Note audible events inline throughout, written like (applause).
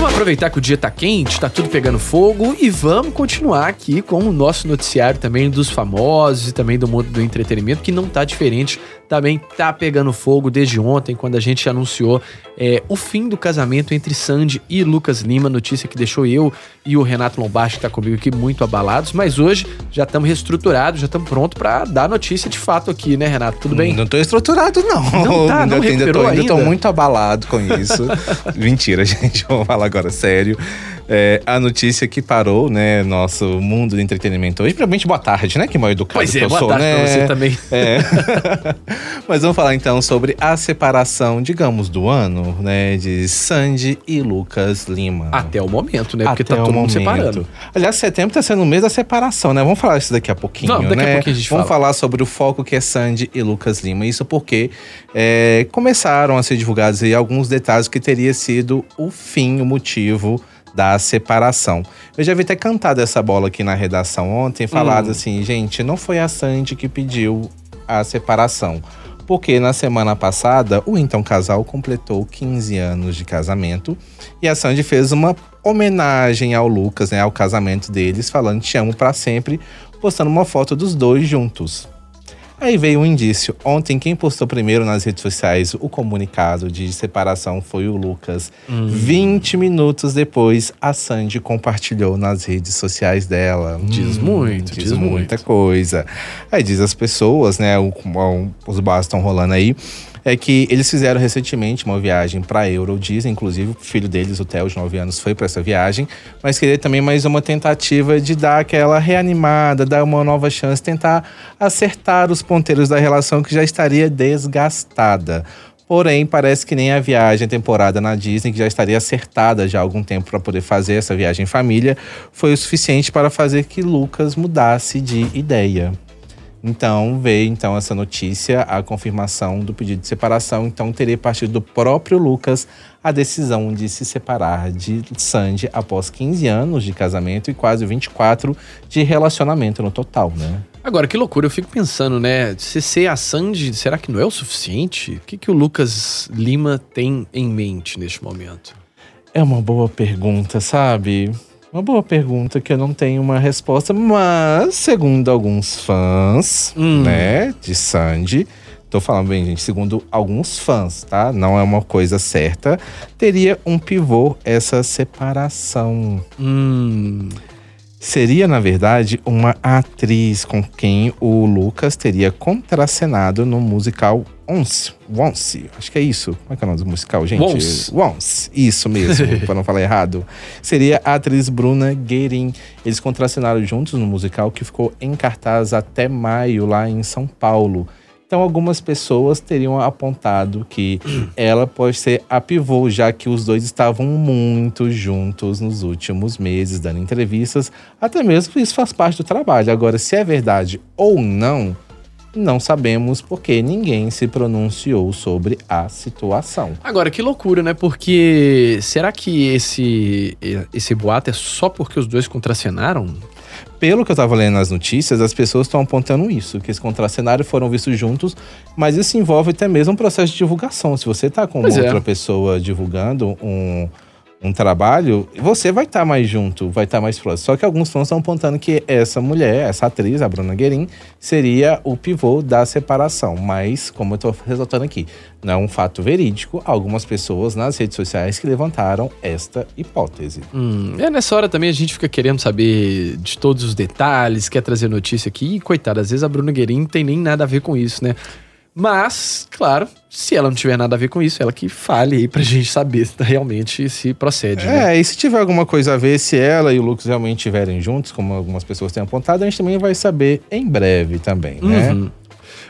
Vamos aproveitar que o dia tá quente, tá tudo pegando fogo e vamos continuar aqui com o nosso noticiário também dos famosos e também do mundo do entretenimento, que não tá diferente também tá pegando fogo desde ontem, quando a gente anunciou é, o fim do casamento entre Sandy e Lucas Lima, notícia que deixou eu e o Renato Lombardi, que tá comigo aqui, muito abalados, mas hoje já estamos reestruturados, já estamos prontos para dar notícia de fato aqui, né, Renato? Tudo bem? Não tô estruturado, não. Não tá, não ainda, tô, ainda tô muito abalado com isso. (laughs) Mentira, gente, vamos falar agora sério. É, a notícia que parou, né, nosso mundo de entretenimento hoje. Primeiramente, boa tarde, né? Que mal educado pois é, boa sou, tarde né? pra você também. É. (laughs) Mas vamos falar então sobre a separação, digamos, do ano, né? De Sandy e Lucas Lima. Até o momento, né? Porque Até tá todo mundo separando. Aliás, setembro tá sendo o mês da separação, né? Vamos falar isso daqui a pouquinho, Vamos, daqui a né? pouquinho a gente Vamos fala. falar sobre o foco que é Sandy e Lucas Lima. Isso porque é, começaram a ser divulgados aí alguns detalhes que teria sido o fim, o motivo da separação. Eu já vi até cantado essa bola aqui na redação ontem, falado Hum. assim, gente, não foi a Sandy que pediu a separação. Porque na semana passada, o então casal completou 15 anos de casamento e a Sandy fez uma homenagem ao Lucas, né, ao casamento deles, falando te amo pra sempre, postando uma foto dos dois juntos. Aí veio um indício. Ontem, quem postou primeiro nas redes sociais o comunicado de separação foi o Lucas. 20 minutos depois, a Sandy compartilhou nas redes sociais dela. Diz muito, diz, diz muita muito. coisa. Aí diz as pessoas, né? o- o- os bares estão rolando aí. É que eles fizeram recentemente uma viagem para Euro Disney, inclusive o filho deles, o Theo, de 9 anos, foi para essa viagem, mas queria também mais uma tentativa de dar aquela reanimada, dar uma nova chance, tentar acertar os ponteiros da relação que já estaria desgastada. Porém, parece que nem a viagem, temporada na Disney, que já estaria acertada já há algum tempo para poder fazer essa viagem em família, foi o suficiente para fazer que Lucas mudasse de ideia. Então veio então essa notícia, a confirmação do pedido de separação. Então teria partido do próprio Lucas a decisão de se separar de Sandy após 15 anos de casamento e quase 24 de relacionamento no total, né? Agora, que loucura, eu fico pensando, né? Se ser a Sandy, será que não é o suficiente? O que, que o Lucas Lima tem em mente neste momento? É uma boa pergunta, sabe? Uma boa pergunta que eu não tenho uma resposta, mas segundo alguns fãs, Hum. né, de Sandy, tô falando bem, gente, segundo alguns fãs, tá? Não é uma coisa certa, teria um pivô essa separação. Hum. Seria, na verdade, uma atriz com quem o Lucas teria contracenado no musical Once. Once, acho que é isso. Como é que é o nome do musical, gente? Once. Once, isso mesmo, (laughs) para não falar errado. Seria a atriz Bruna Guerin. Eles contracenaram juntos no musical que ficou em cartaz até maio lá em São Paulo. Então, algumas pessoas teriam apontado que ela pode ser a pivô, já que os dois estavam muito juntos nos últimos meses, dando entrevistas. Até mesmo isso faz parte do trabalho. Agora, se é verdade ou não, não sabemos porque ninguém se pronunciou sobre a situação. Agora, que loucura, né? Porque será que esse, esse boato é só porque os dois contracenaram? Pelo que eu tava lendo nas notícias, as pessoas estão apontando isso, que esse contracenário foram vistos juntos, mas isso envolve até mesmo um processo de divulgação. Se você tá com Pois é. outra pessoa divulgando um, um trabalho, você vai estar mais junto, vai estar mais próximo. Só que alguns fãs estão apontando que essa mulher, essa atriz, a Bruna Guerin, seria o pivô da separação. Mas, como eu tô ressaltando aqui, não é um fato verídico. Algumas pessoas nas redes sociais que levantaram esta hipótese. Hum, é nessa hora também a gente fica querendo saber de todos os detalhes, quer trazer notícia aqui. E, coitada, às vezes a Bruna Guerin não tem nem nada a ver com isso, né? Mas, claro, se ela não tiver nada a ver com isso, ela que fale aí pra gente saber realmente se procede, né? É, e se tiver alguma coisa a ver, se ela e o Lucas realmente estiverem juntos, como algumas pessoas têm apontado, a gente também vai saber em breve também, né?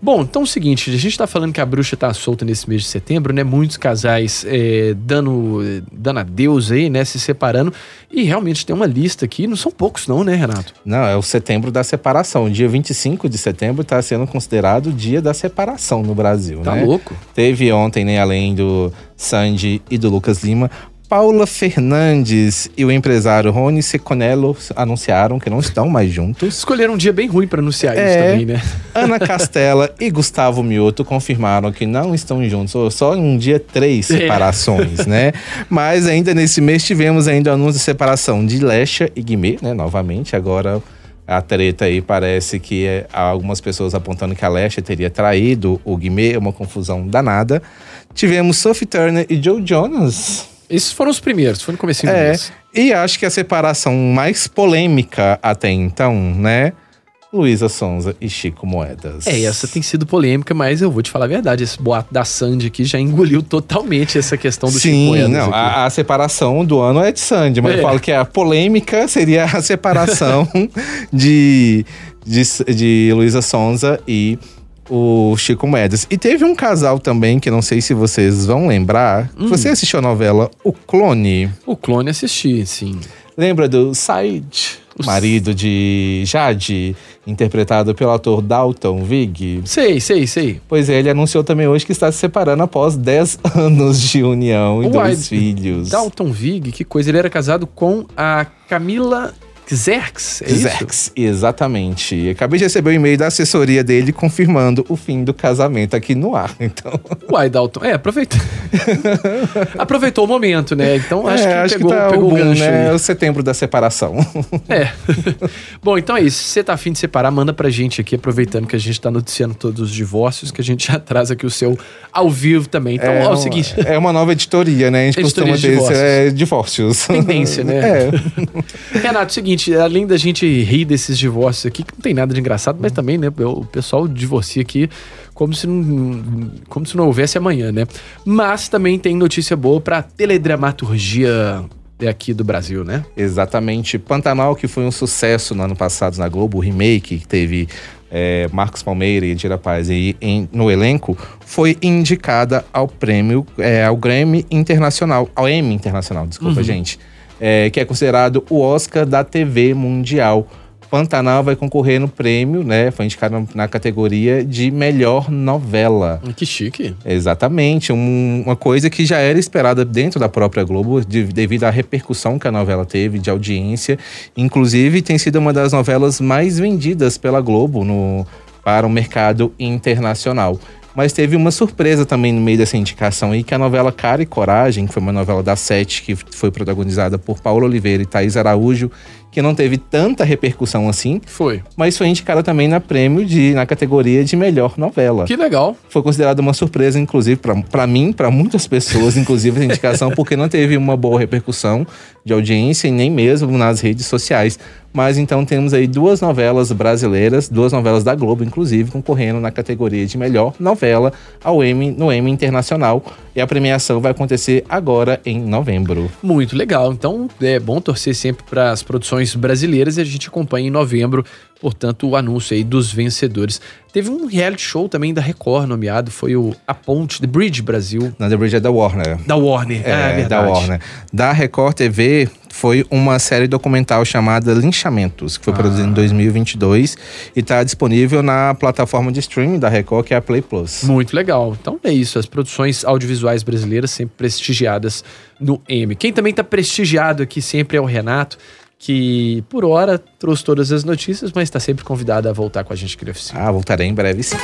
Bom, então é o seguinte, a gente tá falando que a bruxa tá solta nesse mês de setembro, né? Muitos casais é, dando, dando adeus aí, né? Se separando. E realmente tem uma lista aqui, não são poucos não, né, Renato? Não, é o setembro da separação. O dia 25 de setembro está sendo considerado o dia da separação no Brasil, Tá né? louco. Teve ontem, né, além do Sandy e do Lucas Lima, Paula Fernandes e o empresário Rony Seconello anunciaram que não estão mais juntos. Escolheram um dia bem ruim pra anunciar É. isso também, né? (laughs) Ana Castela e Gustavo Mioto confirmaram que não estão juntos, só em um dia três É. separações, né? Mas ainda nesse mês tivemos ainda o anúncio de separação de Lecha e Guimê, né? Novamente, agora a treta aí parece que é, há algumas pessoas apontando que a Lecha teria traído o Guimê, é uma confusão danada. Tivemos Sophie Turner e Joe Jonas. Esses foram os primeiros, foi no comecinho do É, mês. e acho que a separação mais polêmica até então, né? Luísa Sonza e Chico Moedas. É, essa tem sido polêmica, mas eu vou te falar a verdade. Esse boato da Sandy aqui já engoliu totalmente essa questão do Chico Sim, Moedas não, a, a separação do ano é de Sandy, mas É. eu falo que a polêmica seria a separação (laughs) de, de, de Luísa Sonza e o Chico Moedas. E teve um casal também, que não sei se vocês vão lembrar. Hum. Você assistiu a novela O Clone? O clone assisti, sim. Lembra do Said, marido de Jade, interpretado pelo ator Dalton Vig? Sei, sei, sei. Pois é, ele anunciou também hoje que está se separando após 10 (laughs) anos de união e Uai, dois filhos. Dalton Vig, que coisa. Ele era casado com a Camila Xerx, é? Zex, exatamente. Acabei de receber o e-mail da assessoria dele confirmando o fim do casamento aqui no ar. (laughs) Então, Uai, Dalton. É, aproveitou. (laughs) aproveitou o momento, né? Então acho é, que pegou, tá pegou o boom, gancho né? aí. O setembro da separação. (laughs) É. Bom, então é isso. Se você tá afim de separar, manda pra gente aqui, aproveitando que a gente tá noticiando todos os divórcios, que a gente já traz aqui o seu ao vivo também. Então, é, é o seguinte. é uma nova editoria, né? A gente Editoria costuma de ter divórcios. é, divórcios. Tendência, né? É. Renato, seguinte, além da gente rir desses divórcios aqui, que não tem nada de engraçado, mas também, né, o pessoal divorcia aqui como se não, como se não houvesse amanhã, né? Mas também tem notícia boa pra teledramaturgia aqui do Brasil, né? Exatamente. Pantanal, que foi um sucesso no ano passado na Globo, o remake, que teve é, Marcos Palmeira e Edira Paz aí em- no elenco, foi indicada ao prêmio, é, ao Grammy Internacional, ao Emmy Internacional, desculpa, Uhum. gente, é, que é considerado o Oscar da TV Mundial. Pantanal vai concorrer no prêmio, né? Foi indicado na categoria de melhor novela. Que chique. Exatamente, um- uma coisa que já era esperada dentro da própria Globo, de- devido à repercussão que a novela teve de audiência. Inclusive, tem sido uma das novelas mais vendidas pela Globo no, para o mercado internacional. Mas teve uma surpresa também no meio dessa indicação aí, que a novela Cara e Coragem, que foi uma novela da Sete, que foi protagonizada por Paulo Oliveira e Thaís Araújo, que não teve tanta repercussão assim, Foi. mas foi indicada também na prêmio de, na categoria de melhor novela Que legal. foi considerada uma surpresa, inclusive, para mim, para muitas pessoas, inclusive, a indicação, porque não teve uma boa repercussão de audiência e nem mesmo nas redes sociais. Mas então temos aí duas novelas brasileiras, duas novelas da Globo, inclusive, concorrendo na categoria de melhor novela ao Emmy, no Emmy Internacional. E a premiação vai acontecer agora em novembro. Muito legal. Então é bom torcer sempre para as produções brasileiras e a gente acompanha em novembro, portanto, o anúncio aí dos vencedores. Teve um reality show também da Record nomeado, foi o A Ponte, The Bridge Brasil, Na The Bridge é da Warner. da Warner. É, da verdade. Warner. Da Record TV foi uma série documental chamada Linchamentos, que foi Ah. produzida em 2022 e está disponível na plataforma de streaming da Record, que é a Play Plus. Muito legal. Então é isso, as produções audiovisuais brasileiras sempre prestigiadas no M. Quem também está prestigiado aqui sempre é o Renato, que por hora trouxe todas as notícias, mas está sempre convidado a voltar com a gente aqui na oficina. Ah, voltarei em breve sim.